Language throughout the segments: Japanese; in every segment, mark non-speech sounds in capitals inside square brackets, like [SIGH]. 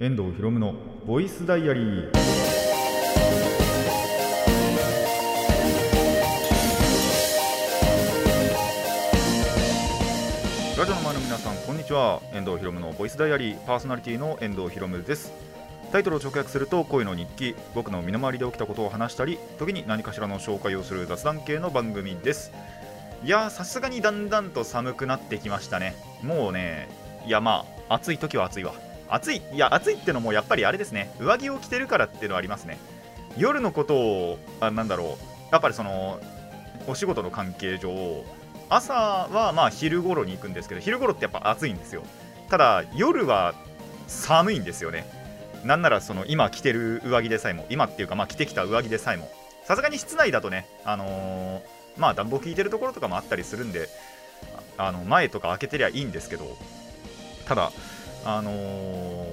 遠藤博夢のボイスダイアリー。ラジオの前の皆さんこんにちは。遠藤博夢のボイスダイアリー。パーソナリティの遠藤博夢です。タイトルを直訳すると恋の日記。僕の身の回りで起きたことを話したり時に何かしらの紹介をする雑談系の番組です。いやさすがにだんだんと寒くなってきましたね。もうねいやまあ暑い時は暑いわ。暑いいや暑いってのもやっぱりあれですね。上着を着てるからっていうのはありますね。夜のことをあなんだろう。やっぱりそのお仕事の関係上朝はまあ昼頃に行くんですけど昼頃ってやっぱ暑いんですよ。ただ夜は寒いんですよね。なんならその今着てる上着でさえも今っていうかまあ着てきた上着でさえも。さすがに室内だとねあのー、まあ暖房効いてるところとかもあったりするんであの前とか開けてりゃいいんですけどただあのー、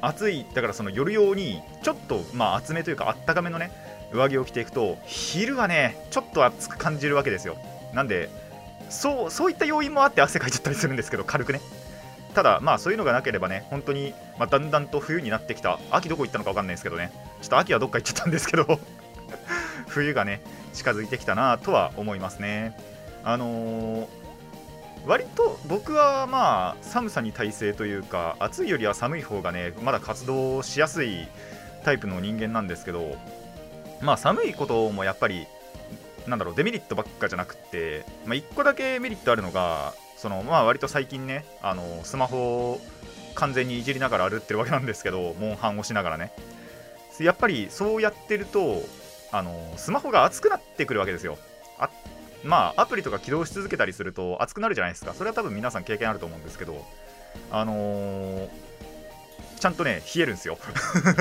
暑いだからその夜用にちょっとまあ厚めというかあったかめのね上着を着ていくと昼はねちょっと暑く感じるわけですよ。なんでそうそういった要因もあって汗かいちゃったりするんですけど軽くね。ただまあそういうのがなければね本当に、まあ、だんだんと冬になってきた秋どこ行ったのか分かんないですけどね。ちょっと秋はどっか行っちゃったんですけど [LAUGHS] 冬がね近づいてきたなとは思いますね。あのー割と僕はまあ寒さに耐性というか暑いよりは寒い方がねまだ活動しやすいタイプの人間なんですけどまあ寒いこともやっぱりなんだろうデメリットばっかじゃなくて、まあ、1個だけメリットあるのがそのまあ割と最近ねあのスマホを完全にいじりながら歩ってるわけなんですけどモンハンをしながらね。やっぱりそうやってるとあのスマホが熱くなってくるわけですよ。あまあアプリとか起動し続けたりすると熱くなるじゃないですか。それは多分皆さん経験あると思うんですけどあのー、ちゃんとね冷えるんですよ。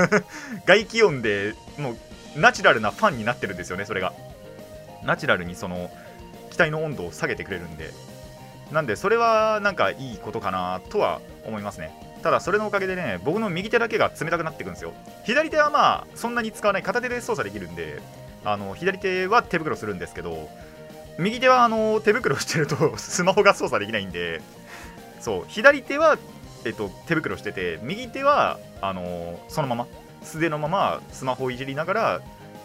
[LAUGHS] 外気温でもうナチュラルなファンになってるんですよねそれが。ナチュラルにその機体の温度を下げてくれるんで。なんでそれはなんかいいことかなとは思いますね。ただそれのおかげでね僕の右手だけが冷たくなっていくんですよ。左手はまあそんなに使わない。片手で操作できるんであの左手は手袋するんですけど右手はあの手袋してると [LAUGHS] スマホが操作できないんでそう左手は、えっと、手袋してて右手はあのそのまま素手のままスマホをいじりながら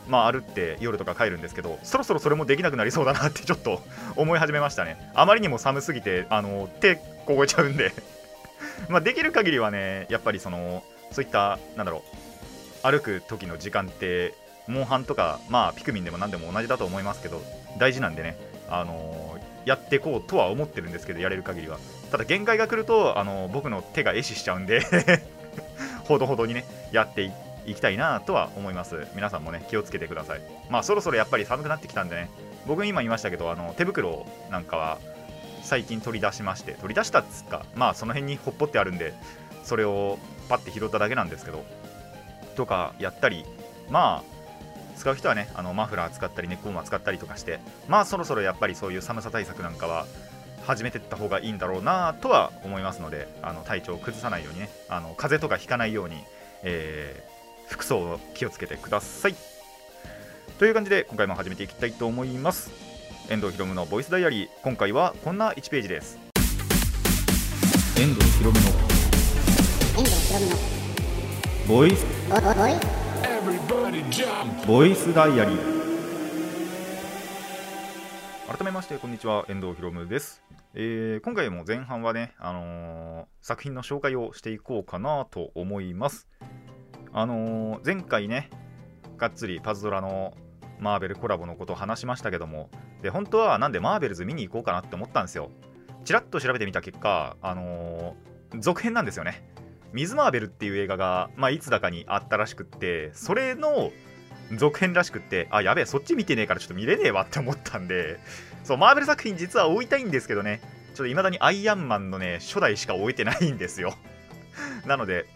まあ歩って夜とか帰るんですけどそろそろそれもできなくなりそうだなってちょっと思い始めましたね。あまりにも寒すぎてあの手凍えちゃうんで。まできる限りはねやっぱりそのそういったなんだろう歩く時の時間ってモンハンとかまあピクミンでも何でも同じだと思いますけど大事なんでね、あのー、やっていこうとは思ってるんですけどやれる限りは。ただ限界が来ると、あのー、僕の手が壊死しちゃうんで [LAUGHS] ほどほどにねやっていきたいなとは思います。皆さんもね気をつけてください。まあそろそろやっぱり寒くなってきたんでね僕今言いましたけどあの手袋なんかは最近取り出しまして取り出したっつかまあその辺にほっぽってあるんでそれをパッて拾っただけなんですけどとかやったりまあ使う人はねあのマフラー使ったりネックウォーマー使ったりとかしてまあそろそろやっぱりそういう寒さ対策なんかは始めていった方がいいんだろうなとは思いますのであの体調を崩さないようにねあの風邪とかひかないように、えー、服装を気をつけてください。という感じで今回も始めていきたいと思います。遠藤ひろむのボイスダイアリー。今回はこんな1ページです。遠藤ひろむの遠藤ひろむのボイスボイスダイアリー改めましてこんにちは。遠藤ひろむです、えー、今回も前半はね、あのー、作品の紹介をしていこうかなと思います。あのー、前回ねがっつりパズドラのマーベルコラボのことを話しましたけどもで本当はなんでマーベルズ見に行こうかなって思ったんですよ。ちらっと調べてみた結果あの続編なんですよね。ミズ・マーベルっていう映画が、まあ、いつだかにあったらしくって、それの続編らしくって、あ、やべえ、そっち見てねえからちょっと見れねえわって思ったんで、そう、マーベル作品実は追いたいんですけどね、ちょっと未だにアイアンマンのね、初代しか終えてないんですよ。[LAUGHS] なので、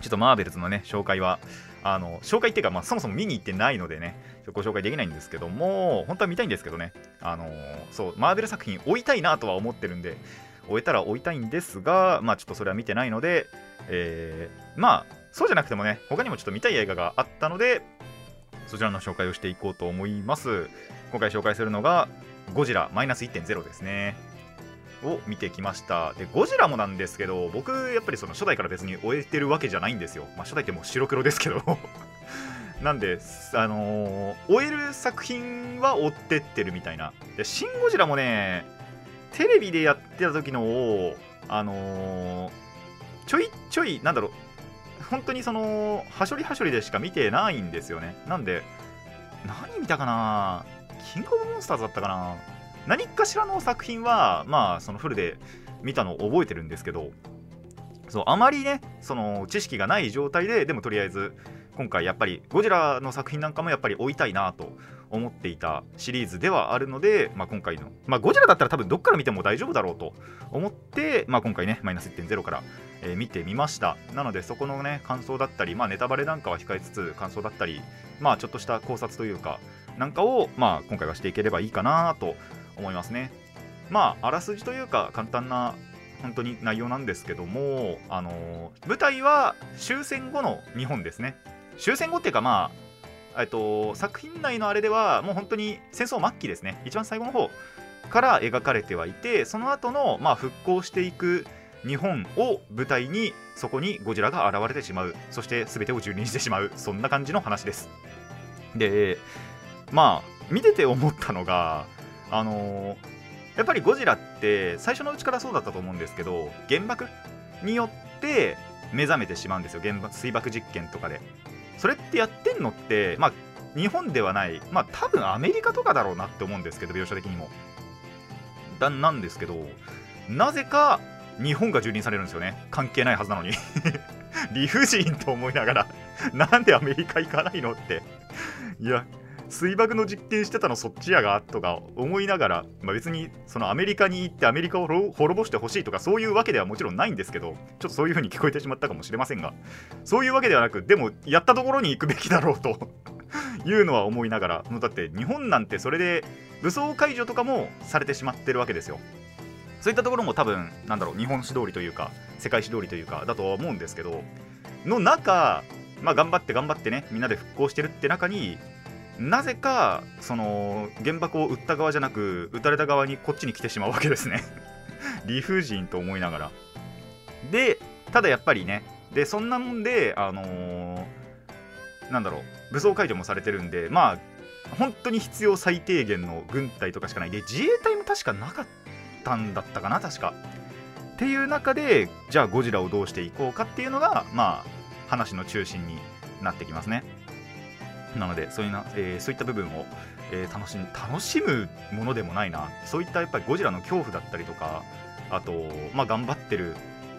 ちょっとマーベルズのね、紹介は、あの、紹介っていうか、まあ、そもそも見に行ってないのでね、ご紹介できないんですけども、本当は見たいんですけどね、あのそう、マーベル作品追いたいなとは思ってるんで、終えたら追いたいんですが、まあちょっとそれは見てないので、えー、まあそうじゃなくてもね他にもちょっと見たい映画があったのでそちらの紹介をしていこうと思います。今回紹介するのがゴジラマイナス1.0ですね。を見てきました。でゴジラもなんですけど僕やっぱりその初代から別に終えてるわけじゃないんですよ、まあ、初代ってもう白黒ですけど。[LAUGHS] なんで、あのー、終える作品は追ってってるみたいな。でシン・ゴジラもねテレビでやってた時のをあのー、ちょいちょいなんだろう本当にそのはしょりはしょりでしか見てないんですよね。なんで何見たかなキングオブモンスターズだったかな何かしらの作品はまあそのフルで見たのを覚えてるんですけどそうあまりねその知識がない状態ででもとりあえず今回やっぱりゴジラの作品なんかもやっぱり追いたいなと思っていたシリーズではあるので、まあ、今回の、まあ、ゴジラだったら多分どっから見ても大丈夫だろうと思って、まあ、今回ねマイナス1.0から、えー、見てみました。なのでそこのね感想だったり、まあ、ネタバレなんかは控えつつ感想だったりまあちょっとした考察というかなんかを、まあ、今回はしていければいいかなと思いますね。まああらすじというか簡単な本当に内容なんですけども、あのー、舞台は終戦後の日本ですね。終戦後っていうかまあえっと作品内のあれではもう本当に戦争末期ですね。一番最後の方から描かれてはいてその後のまあ復興していく日本を舞台にそこにゴジラが現れてしまう。そして全てを蹂躙してしまう。そんな感じの話です。でまあ見てて思ったのがあのー、やっぱりゴジラって最初のうちからそうだったと思うんですけど原爆によって目覚めてしまうんですよ。原爆水爆実験とかで。それってやってんのってまあ日本ではないまあ多分アメリカとかだろうなって思うんですけど描写的にも。だなんですけどなぜか日本が蹂躙されるんですよね。関係ないはずなのに。[LAUGHS] 理不尽と思いながらなんでアメリカ行かないのって。いや水爆の実験してたのそっちやがとか思いながら、まあ、別にそのアメリカに行ってアメリカを滅ぼしてほしいとかそういうわけではもちろんないんですけどちょっとそういう風に聞こえてしまったかもしれませんがそういうわけではなくでもやったところに行くべきだろうと [LAUGHS] いうのは思いながらだって日本なんてそれで武装解除とかもされてしまってるわけですよ。そういったところも多分なんだろう日本史通りというか世界史通りというかだとは思うんですけどの中まあ頑張って頑張ってねみんなで復興してるって中になぜかその原爆を撃った側じゃなく撃たれた側にこっちに来てしまうわけですね。[LAUGHS] 理不尽と思いながら。でただやっぱりねでそんなもんであのー、なんだろう武装解除もされてるんでまあ本当に必要最低限の軍隊とかしかない。で自衛隊も確かなかったんだったかな確か。っていう中でじゃあゴジラをどうしていこうかっていうのがまあ話の中心になってきますね。なのでそういうな、えー、そういった部分を、えー、楽し楽しむものでもないな。そういったやっぱりゴジラの恐怖だったりとかあと、まあ、頑張ってる、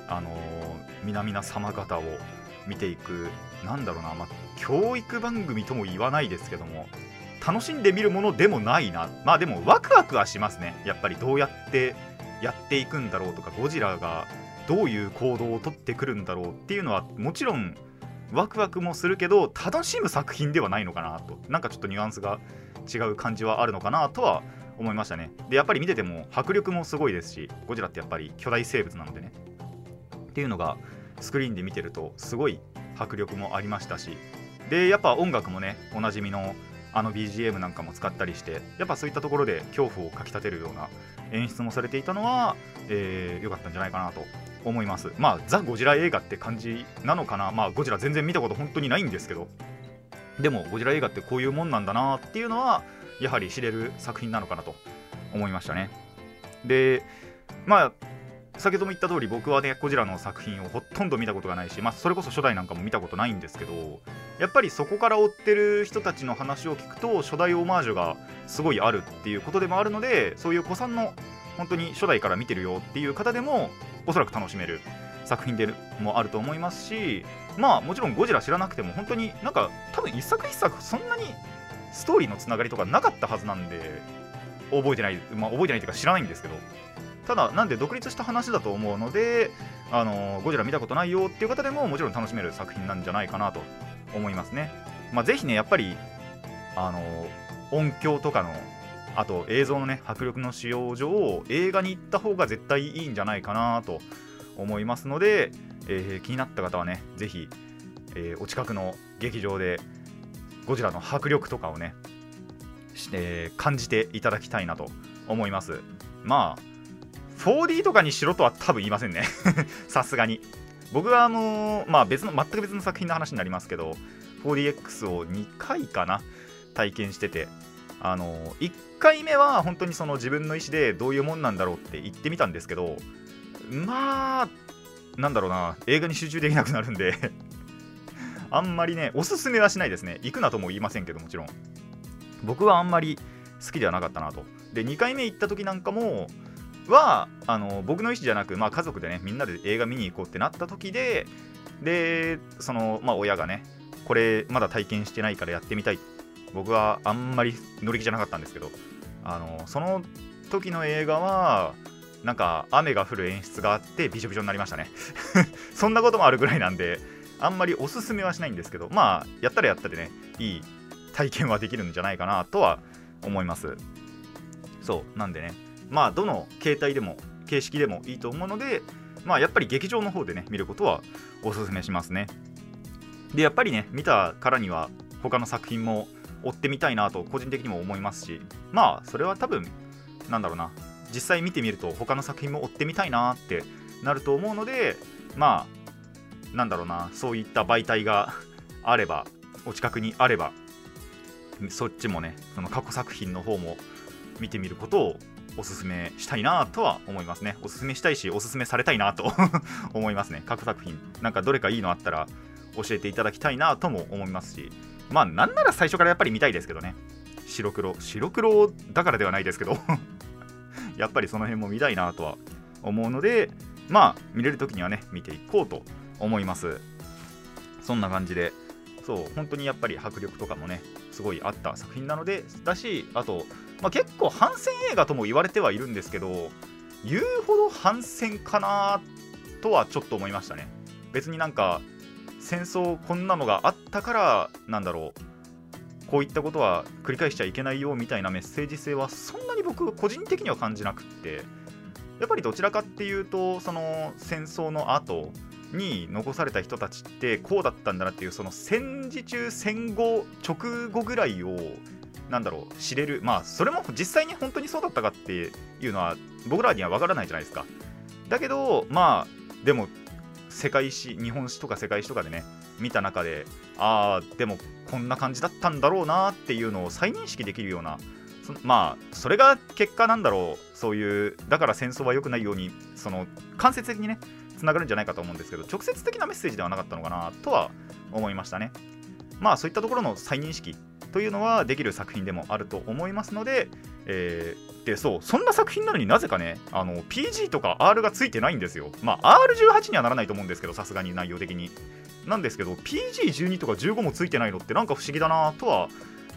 あのー、皆々様方を見ていくなんだろうな、まあ、教育番組とも言わないですけども楽しんでみるものでもないな。まあでもワクワクはしますね。やっぱりどうやってやっていくんだろうとかゴジラがどういう行動をとってくるんだろうっていうのはもちろんワクワクもするけど楽しむ作品ではないのかなと。なんかちょっとニュアンスが違う感じはあるのかなとは思いましたね。でやっぱり見てても迫力もすごいですしゴジラってやっぱり巨大生物なのでね。っていうのがスクリーンで見てるとすごい迫力もありましたし。でやっぱ音楽もねおなじみのあの BGM なんかも使ったりしてやっぱそういったところで恐怖をかきたてるような演出もされていたのは良、えー、かったんじゃないかなと思います。まあザ・ゴジラ映画って感じなのかな。まあゴジラ全然見たこと本当にないんですけど。でもゴジラ映画ってこういうもんなんだなっていうのはやはり知れる作品なのかなと思いましたね。でまあ先ほども言った通り僕はねゴジラの作品をほとんど見たことがないし、まあ、それこそ初代なんかも見たことないんですけどやっぱりそこから追ってる人たちの話を聞くと初代オマージュがすごいあるっていうことでもあるのでそういう子さんの本当に初代から見てるよっていう方でもおそらく楽しめる作品でもあると思いますしまあもちろんゴジラ知らなくても本当になんか多分一作一作そんなにストーリーのつながりとかなかったはずなんで覚えてない、まあ、覚えてないというか知らないんですけどただなんで独立した話だと思うのであのゴジラ見たことないよっていう方でももちろん楽しめる作品なんじゃないかなと思いますね、まあ、ぜひねやっぱりあの音響とかのあと映像のね迫力の使用上映画に行った方が絶対いいんじゃないかなと思いますので、えー、気になった方はねぜひ、えー、お近くの劇場でゴジラの迫力とかをね、えー、感じていただきたいなと思います。まあ 4D とかにしろとは多分言いませんね。[LAUGHS] さすがに。僕はあのー、まあ別の全く別の作品の話になりますけど 4DX を2回かな体験しててあの、1回目は本当にその自分の意思でどういうもんなんだろうって言ってみたんですけどまあなんだろうな映画に集中できなくなるんで [LAUGHS] あんまりねおすすめはしないですね。行くなとも言いませんけどもちろん。僕はあんまり好きではなかったなと。で2回目行った時なんかもはあの僕の意思じゃなく、まあ、家族でねみんなで映画見に行こうってなった時ででその、まあ、親がねこれまだ体験してないからやってみたいって僕はあんまり乗り気じゃなかったんですけどあのその時の映画はなんか雨が降る演出があってびしょびしょになりましたね。[LAUGHS] そんなこともあるぐらいなんであんまりおすすめはしないんですけどまあやったらやったでねいい体験はできるんじゃないかなとは思います。そうなんでねまあどの形態でも形式でもいいと思うのでまあやっぱり劇場の方でね見ることはおすすめしますね。でやっぱりね見たからには他の作品も追ってみたいなと個人的にも思いますしまあそれは多分なんだろうな。実際見てみると他の作品も追ってみたいなってなると思うのでまあなんだろうな。そういった媒体があればお近くにあればそっちもねその過去作品の方も見てみることをおすすめしたいなとは思いますね。おすすめしたいしおすすめされたいなと [LAUGHS] 思いますね。過去作品なんかどれかいいのあったら教えていただきたいなとも思いますしまあなんなら最初からやっぱり見たいですけどね。白黒白黒だからではないですけど。[LAUGHS] やっぱりその辺も見たいなとは思うのでまあ見れる時にはね見ていこうと思います。そんな感じで。そう本当にやっぱり迫力とかもねすごいあった作品なのでだしあと、まあ、結構反戦映画とも言われてはいるんですけど言うほど反戦かなとはちょっと思いましたね。別になんか戦争こんなのがあったからなんだろう。こういったことは繰り返しちゃいけないよみたいなメッセージ性はそんなに僕個人的には感じなくって。やっぱりどちらかっていうとその戦争の後に残された人たちってこうだったんだなっていうその戦時中戦後直後ぐらいをなんだろう知れる。まあそれも実際に本当にそうだったかっていうのは僕らには分からないじゃないですか。だけどまあでも世界史日本史とか世界史とかでね見た中でああでもこんな感じだったんだろうなっていうのを再認識できるようなそまあそれが結果なんだろうそういうだから戦争は良くないようにその間接的にねつながるんじゃないかと思うんですけど直接的なメッセージではなかったのかなとは思いましたね。まあそういったところの再認識というのはできる作品でもあると思いますので、えー、でそうそんな作品なのになぜかねあの PG とか R がついてないんですよ。まあ R18 にはならないと思うんですけどさすがに内容的に。なんですけど PG12 とか15もついてないのってなんか不思議だなとは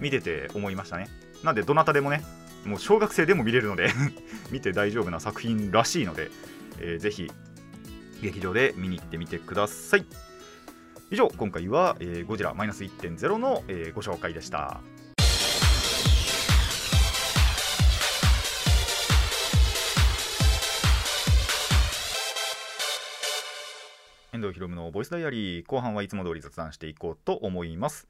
見てて思いましたね。なんでどなたでもねもう小学生でも見れるので [LAUGHS] 見て大丈夫な作品らしいので、えー、ぜひ劇場で見に行ってみてください。以上今回は、えー、ゴジラマイナス1.0の、えー、ご紹介でした。遠藤ひろむのボイスダイアリー後半はいつも通り雑談していこうと思います。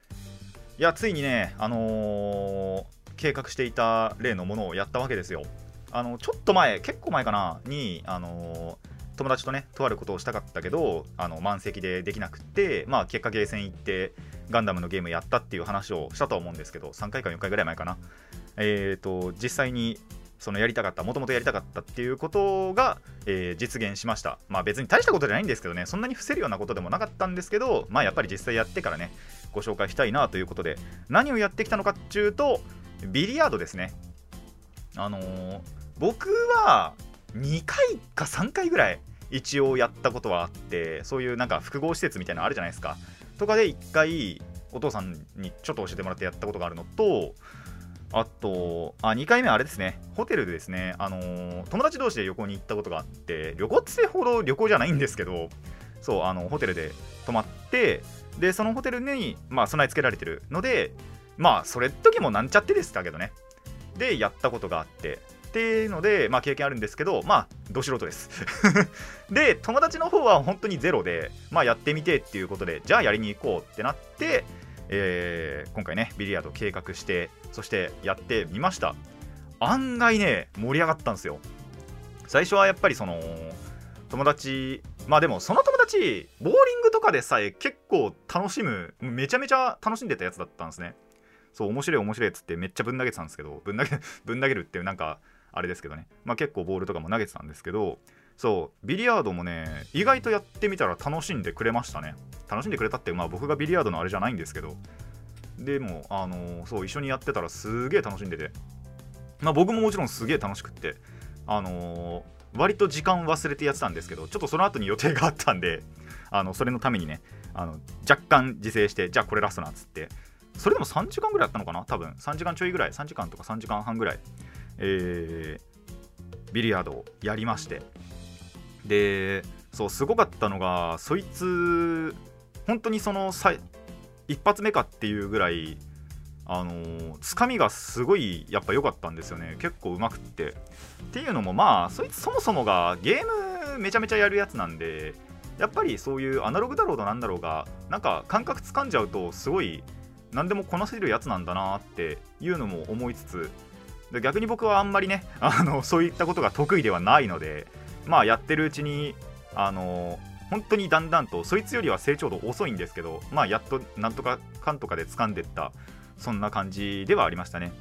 いやついにねあのー、計画していた例のものをやったわけですよ。あのちょっと前結構前かなにあのー友達とねとあることをしたかったけどあの満席でできなくってまあ結果ゲーセン行ってガンダムのゲームやったっていう話をしたと思うんですけど3回か4回ぐらい前かな。えっ、ー、と実際にそのやりたかったもともとやりたかったっていうことが、えー、実現しました。まあ別に大したことじゃないんですけどねそんなに伏せるようなことでもなかったんですけどまあやっぱり実際やってからねご紹介したいなということで何をやってきたのかっていうとビリヤードですね。あのー、僕は2回か3回ぐらい一応やったことはあってそういうなんか複合施設みたいなのあるじゃないですか。とかで1回お父さんにちょっと教えてもらってやったことがあるのとあとあ2回目あれですね。ホテルでですね、あの、友達同士で旅行に行ったことがあって旅行ってほど旅行じゃないんですけどそうあのホテルで泊まってでそのホテルに、まあ、備え付けられてるのでまあそれ時もなんちゃってでしたけどね。でやったことがあって。っていうので、まあ、経験あるんですけど、まあ、ど素人です [LAUGHS] で、友達の方は本当にゼロで、まあ、やってみてっていうことで、じゃあやりに行こうってなって、えー、今回ね、ビリヤード計画して、そしてやってみました。案外ね、盛り上がったんですよ。最初はやっぱりその友達まあでもその友達ボーリングとかでさえ結構楽しむめちゃめちゃ楽しんでたやつだったんですねそう面白い面白いっつってめっちゃぶん投げてたんですけどぶん投げ [LAUGHS] ぶん投げるっていうなんかあれですけどね。まあ結構ボールとかも投げてたんですけどそうビリヤードもね意外とやってみたら楽しんでくれましたね。楽しんでくれたってまあ僕がビリヤードのあれじゃないんですけど。でもあのー、そう一緒にやってたらすげえ楽しんでて。まあ僕ももちろんすげえ楽しくってあのー、割と時間忘れてやってたんですけどちょっとその後に予定があったんで [LAUGHS] あのそれのためにねあの若干自制してじゃあこれラストなっつって。それでも3時間ぐらいやったのかな多分。3時間ちょいぐらい。3時間とか3時間半ぐらい。えー、ビリヤードをやりまして。でそうすごかったのがそいつ本当にその一発目かっていうぐらいあのー、つかみがすごいやっぱ良かったんですよね。結構うまくって。っていうのもまあそいつそもそもがゲームめちゃめちゃやるやつなんでやっぱりそういうアナログだろうとなんだろうがなんか感覚つかんじゃうとすごい何でもこなせるやつなんだなっていうのも思いつつで逆に僕はあんまりね [LAUGHS] あのそういったことが得意ではないのでまあやってるうちにあの本当にだんだんとそいつよりは成長度遅いんですけどまあやっとなんとかかんとかで掴んでったそんな感じではありましたね。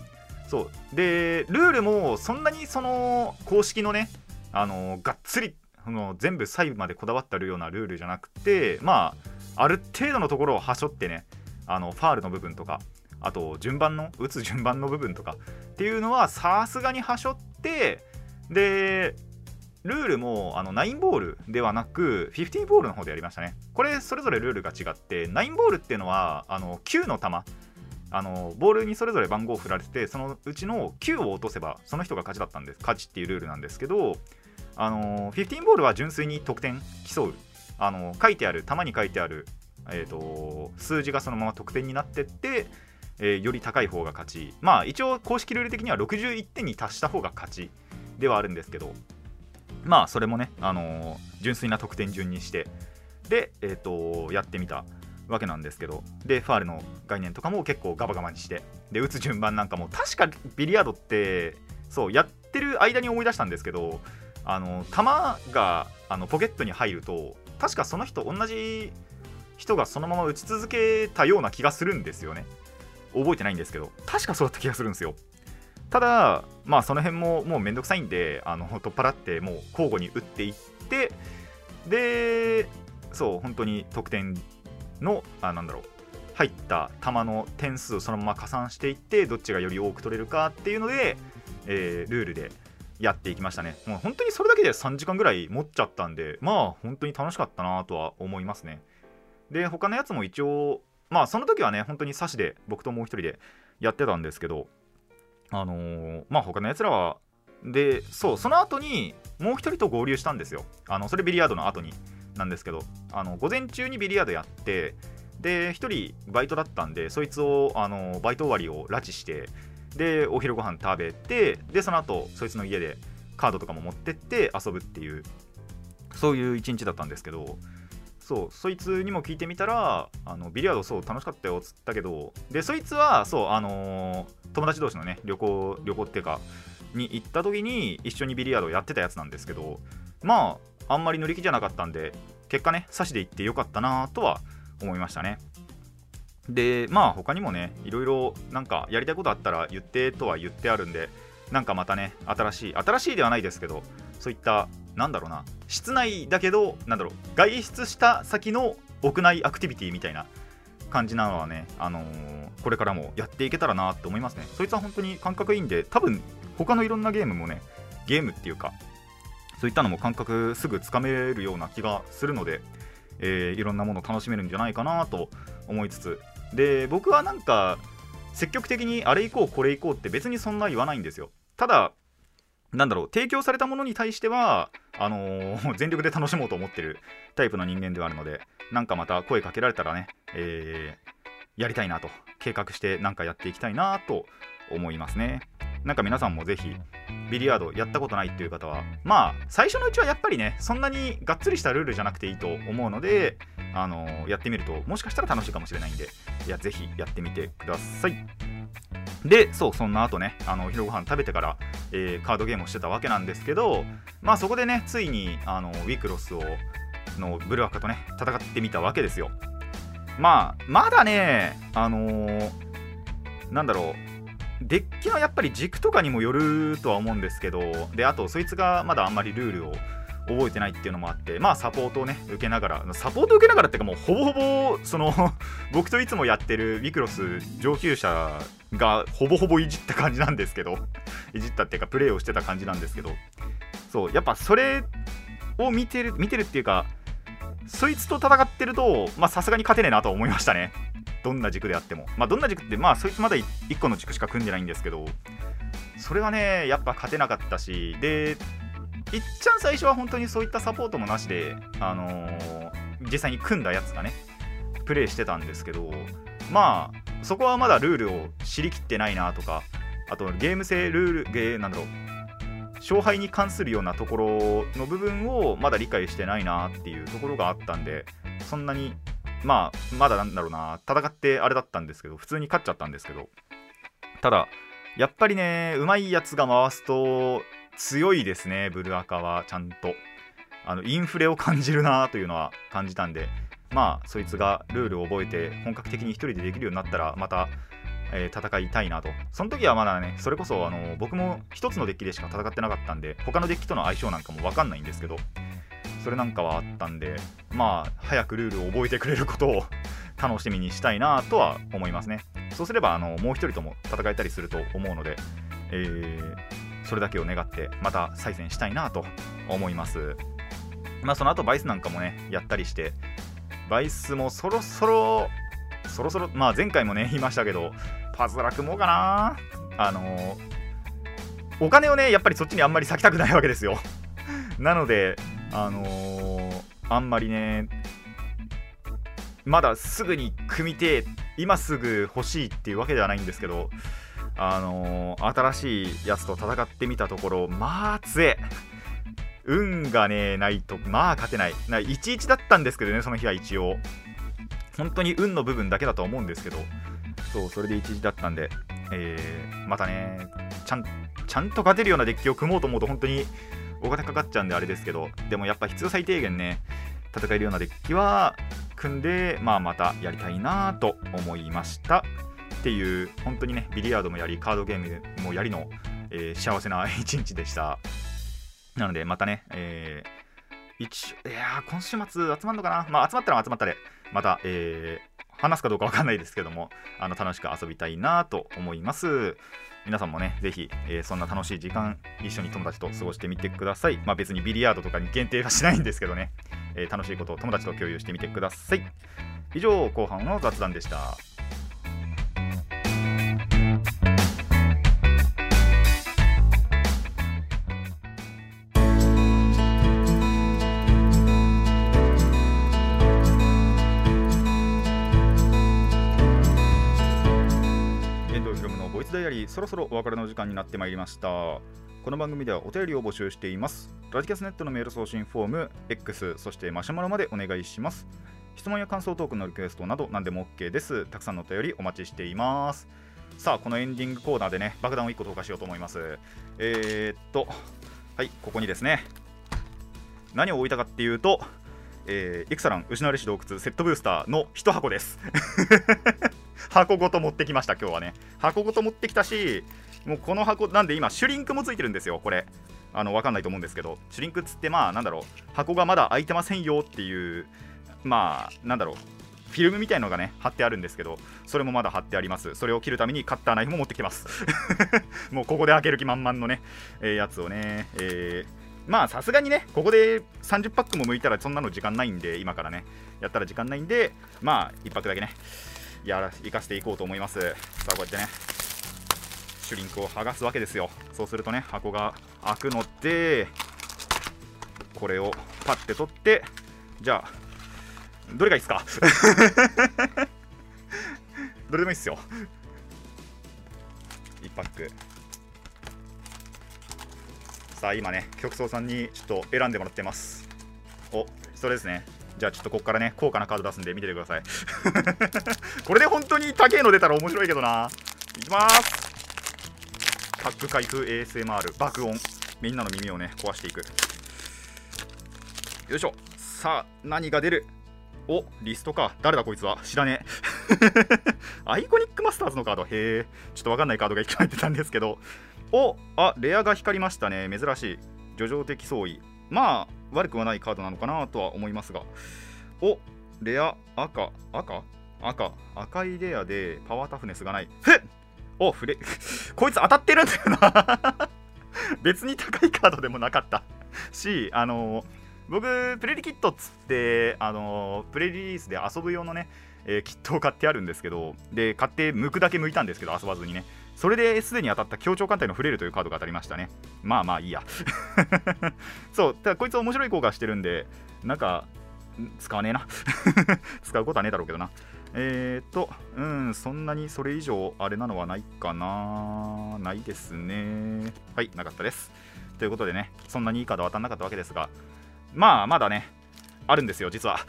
そう。でルールもそんなにその公式のねあのがっつりその全部細部までこだわったるようなルールじゃなくてまあある程度のところをはしょってねあのファールの部分とかあと順番の打つ順番の部分とかっていうのはさすがにはしょってでルールもあの9ボールではなく15ボールの方でやりましたね。これそれぞれルールが違って9ボールっていうのはあの9の球。あのボールにそれぞれ番号を振られてそのうちの9を落とせばその人が勝ちだったんです。勝ちっていうルールなんですけどあの15ボールは純粋に得点競う。あの書いてある球に書いてある、えーと、数字がそのまま得点になってって、えー、より高い方が勝ち。まあ一応公式ルール的には61点に達した方が勝ち。ではあるんですけど。まあそれもね、あのー、純粋な得点順にして。で、えーと、やってみたわけなんですけど。でファールの概念とかも結構ガバガバにして。で打つ順番なんかも確かビリヤードってそうやってる間に思い出したんですけどあの球があのポケットに入ると確かその人同じ人がそのまま打ち続けたような気がするんですよね。覚えてないんですけど確かそうだった気がするんですよ。ただ、まあ、その辺ももうめんどくさいんであの取っ払ってもう交互に打っていってでそう本当に得点のあなんだろう入った球の点数をそのまま加算していってどっちがより多く取れるかっていうので、えー、ルールでやっていきましたね。もう本当にそれだけで3時間ぐらい持っちゃったんでまあ本当に楽しかったなとは思いますね。で他のやつも一応まあその時はね本当に差しで僕ともう一人でやってたんですけどあのー、まあ他のやつらはでそうその後にもう一人と合流したんですよ。あのそれビリヤードの後になんですけどあの午前中にビリヤードやってで1人バイトだったんでそいつをあのバイト終わりを拉致してでお昼ご飯食べてでその後そいつの家でカードとかも持ってって遊ぶっていうそういう一日だったんですけどそうそいつにも聞いてみたらあのビリヤードそう楽しかったよっつったけどでそいつはそうあのー、友達同士のね旅行旅行っていうかに行った時に一緒にビリヤードやってたやつなんですけどまああんまり乗り気じゃなかったんで結果ね差しで行ってよかったなとは思いましたね。でまあ他にもねいろいろなんかやりたいことあったら言ってとは言ってあるんでなんかまたね新しい新しいではないですけどそういったなんだろうな。室内だけどなんだろう。外出した先の屋内アクティビティみたいな感じなのはね、あのー、これからもやっていけたらなと思いますね。そいつは本当に感覚いいんで多分他のいろんなゲームもねゲームっていうかそういったのも感覚すぐつかめるような気がするので、えー、いろんなもの楽しめるんじゃないかなと思いつつ。で僕はなんか積極的にあれ行こうこれ行こうって別にそんな言わないんですよ。ただなんだろう提供されたものに対してはあのー、[LAUGHS] 全力で楽しもうと思ってるタイプの人間ではあるのでなんかまた声かけられたらね、えー、やりたいなと計画してなんかやっていきたいなと思いますね。なんか皆さんもぜひビリヤードやったことないっていう方はまあ最初のうちはやっぱりねそんなにがっつりしたルールじゃなくていいと思うのであの、やってみるともしかしたら楽しいかもしれないんでいやぜひやってみてください。でそうそんな後ねあのお昼ご飯食べてから、えー、カードゲームをしてたわけなんですけどまあそこでねついにあのウィクロスをのブルアカとね戦ってみたわけですよ。まあまだねあのー、なんだろうデッキのやっぱり軸とかにもよるとは思うんですけどであとそいつがまだあんまりルールを覚えてないっていうのもあってまあサポートをね受けながらサポート受けながらっていうかもうほぼほぼその [LAUGHS] 僕といつもやってるウィクロス上級者がほぼほぼいじった感じなんですけどいじったっていうかプレイをしてた感じなんですけどそうやっぱそれを見てる見てるっていうかそいつと戦ってるとまさすがに勝てねえなと思いましたね。どんな軸であっても。まあどんな軸ってまあそいつまだ1個の軸しか組んでないんですけどそれはねやっぱ勝てなかったしでいっちゃん最初は本当にそういったサポートもなしであのー、実際に組んだやつがねプレイしてたんですけどまあそこはまだルールを知りきってないなとかあとゲーム性ルールゲーなんだろう勝敗に関するようなところの部分をまだ理解してないなっていうところがあったんでそんなにまあまだなんだろうな戦ってあれだったんですけど普通に勝っちゃったんですけどただやっぱりねうまいやつが回すと強いですねブルアカはちゃんと。あのインフレを感じるなというのは感じたんでまあそいつがルールを覚えて本格的に1人でできるようになったらまた、えー、戦いたいなと。その時はまだねそれこそあの僕も1つのデッキでしか戦ってなかったんで他のデッキとの相性なんかも分かんないんですけどそれなんかはあったんでまあ早くルールを覚えてくれることを [LAUGHS] 楽しみにしたいなとは思いますね。そうすればあのもう1人とも戦えたりすると思うので、えー、それだけを願ってまた再戦したいなと思います。まあその後バイスなんかもねやったりしてバイスもそろそろそろそろまあ前回もね言いましたけどパズラ組もうかな。あのお金をねやっぱりそっちにあんまり割きたくないわけですよ。[LAUGHS] なのであのー、あんまりねまだすぐに組みて今すぐ欲しいっていうわけではないんですけどあのー、新しいやつと戦ってみたところまあ強え運がねないとまあ勝てない。な11だったんですけどねその日は一応。本当に運の部分だけだと思うんですけど。そうそれで11だったんで、えー、またねちゃんちゃんと勝てるようなデッキを組もうと思うと本当に大型かかっちゃうんであれですけどでもやっぱ必要最低限ね戦えるようなデッキは組んで、まあ、またやりたいなと思いました。っていう本当にねビリヤードもやりカードゲームもやりの、えー、幸せな一日でした。なのでまたね、えー、一いや今週末集まるのかな？まあ集まったら集まったでまた、えー、話すかどうかわかんないですけどもあの楽しく遊びたいなと思います皆さんもね、ぜひ、えー、そんな楽しい時間、一緒に友達と過ごしてみてください。まあ別にビリヤードとかに限定はしないんですけどね、えー、楽しいことを友達と共有してみてください。以上、後半の雑談でした。そろそろお別れの時間になってまいりました。この番組ではお便りを募集しています。ラジキャスネットのメール送信フォーム X そしてマシュマロまでお願いします。質問や感想トークのリクエストなど何でも OK です。たくさんのお便りお待ちしています。さあこのエンディングコーナーでね爆弾を1個投下しようと思います。えー、っとはいここにですね。何を置いたかっていうとえー、イクサラン失われし洞窟セットブースターの1箱です。箱ごと持ってきました今日はね。箱ごと持ってきたしもうこの箱なんで今シュリンクもついてるんですよこれ。あの分かんないと思うんですけど。シュリンクっつってまあなんだろう。箱がまだ開いてませんよっていうまあなんだろう。フィルムみたいのがね貼ってあるんですけどそれもまだ貼ってあります。それを切るためにカッターナイフも持ってきてます。[LAUGHS] もうここで開ける気満々のね、えー、やつをね、えーまあさすがにね、ここで30パックも向いたらそんなの時間ないんで、今からね、やったら時間ないんで、まあ1パックだけね、やら行かせていこうと思います。さあこうやってねシュリンクを剥がすわけですよ。そうするとね箱が開くのでこれをパッて取ってじゃあどれがいいですか？[LAUGHS] どれでもいいっすよ。1パック。さあ今ね局長さんにちょっと選んでもらってます。おそれですね。じゃあちょっとここからね高価なカード出すんで見ててください。[LAUGHS] これで本当に高いの出たら面白いけどな。いきます。パック開封 ASMR 爆音。みんなの耳をね壊していく。よいしょ。さあ何が出る？おリストか。誰だこいつは？知らねえ。Iconic [LAUGHS] Masters のカード。へえ。ちょっとわかんないカードが1回入ってたんですけど。おあレアが光りましたね。珍しい。叙情的相違。まあ悪くはないカードなのかなとは思いますが。おレア赤赤？赤。赤いレアでパワータフネスがない。ふっ！おフレ [LAUGHS] こいつ当たってるんだよな。[LAUGHS] 別に高いカードでもなかった。しあの僕プレリキットっつってあのプレリリースで遊ぶ用のね、えー、キットを買ってあるんですけどで買って剥くだけ剥いたんですけど遊ばずにね。それですでに当たった協調艦隊のフレールというカードが当たりましたねまあまあいいや [LAUGHS] そうただこいつ面白い効果してるんでなんか使わねえな [LAUGHS] 使うことはねえだろうけどなえー、っと、うん、そんなにそれ以上あれなのはないかなないですね。はい、なかったです。ということでね、そんなにいいカード当たんなかったわけですが、まあ、まだね、あるんですよ、実は。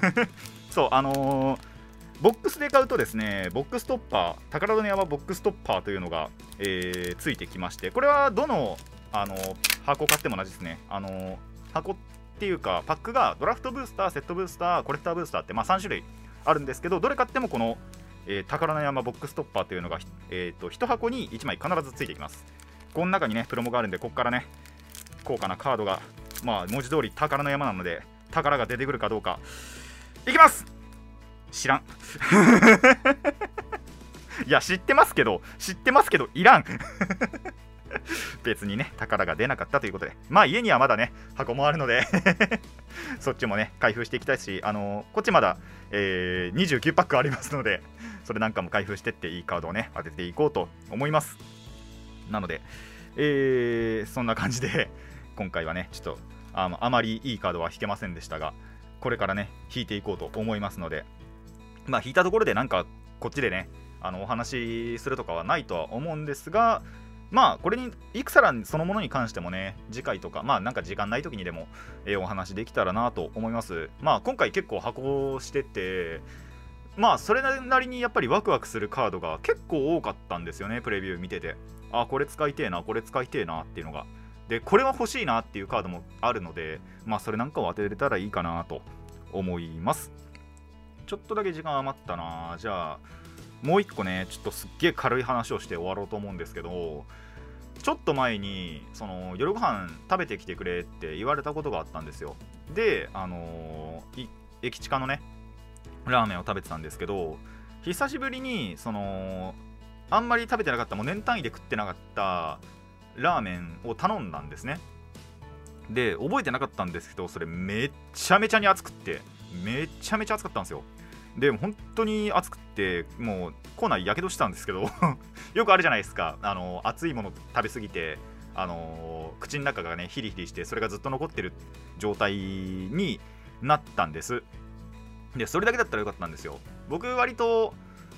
[LAUGHS] そう、あのー、ボックスで買うとですね、ボックストッパー、宝の山ボックストッパーというのが、えー、ついてきまして、これはどの、あの、箱買っても同じですね。あの、箱っていうか、パックがドラフトブースター、セットブースター、コレクターブースターって、まあ、3種類あるんですけどどれ買ってもこの、えー、宝の山ボックストッパーというのが、えーと、1箱に1枚必ずついてきますこの中にねプロモがあるんでここからね高価なカードがまあ文字通り宝の山なので宝が出てくるかどうかいきます知らん。[LAUGHS] いや知ってますけど知ってますけどいらん。[LAUGHS] 別にね宝が出なかったということで。まあ家にはまだね箱もあるので。[LAUGHS] そっちもね開封していきたいしあのー、こっちまだ、えー、29パックありますのでそれなんかも開封してっていいカードをね当てていこうと思います。なので、えー、そんな感じで今回はねちょっとああまりいいカードは引けませんでしたがこれからね引いていこうと思いますのでまあ引いたところでなんかこっちでねあのお話しするとかはないとは思うんですがまあこれにイクサランそのものに関してもね次回とかまあなんか時間ない時にでも、えー、お話できたらなと思います。まあ今回結構箱しててまあそれなりにやっぱりワクワクするカードが結構多かったんですよねプレビュー見てて。あこれ使いてえなこれ使いてえなっていうのが。でこれは欲しいなっていうカードもあるのでまあそれなんかを当てれたらいいかなと思います。ちょっとだけ時間余ったな。じゃあもう一個ねちょっとすっげえ軽い話をして終わろうと思うんですけどちょっと前にその夜ご飯食べてきてくれって言われたことがあったんですよ。であのー、駅近のねラーメンを食べてたんですけど久しぶりにそのあんまり食べてなかったもう年単位で食ってなかったラーメンを頼んだんですね。で覚えてなかったんですけどそれめっちゃめちゃに熱くって。めちゃめちゃ暑かったんですよ。で本当に暑くてもう口内やけどしたんですけど [LAUGHS] よくあるじゃないですか。あの熱いもの食べ過ぎてあの口の中がねヒリヒリしてそれがずっと残ってる状態になったんです。でそれだけだったらよかったんですよ。僕割と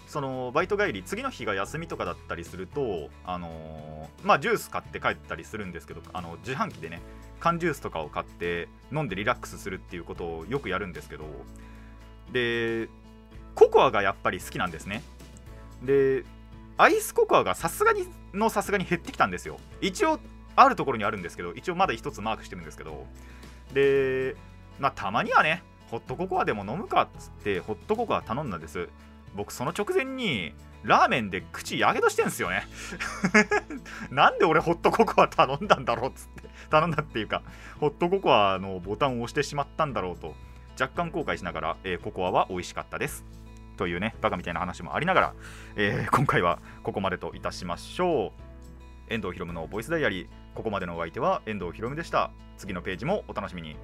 そのバイト帰り次の日が休みとかだったりするとあのまあジュース買って帰ったりするんですけどあの自販機でね缶ジュースとかを買って飲んでリラックスするっていうことをよくやるんですけどでココアがやっぱり好きなんですね。でアイスココアがさすがにのさすがに減ってきたんですよ。一応あるところにあるんですけど一応まだ1つマークしてるんですけどでまあたまにはねホットココアでも飲むかっつってホットココア頼んだんです。僕その直前にラーメンで口やけどしてんすよね。[LAUGHS] なんで俺ホットココア頼んだんだろうっつって。頼んだっていうかホットココアのボタンを押してしまったんだろうと若干後悔しながら、えー、ココアは美味しかったです。というねバカみたいな話もありながら、えー、今回はここまでといたしましょう。遠藤ひろむのボイスダイアリー。ここまでのお相手は遠藤ひろむでした。次のページもお楽しみに。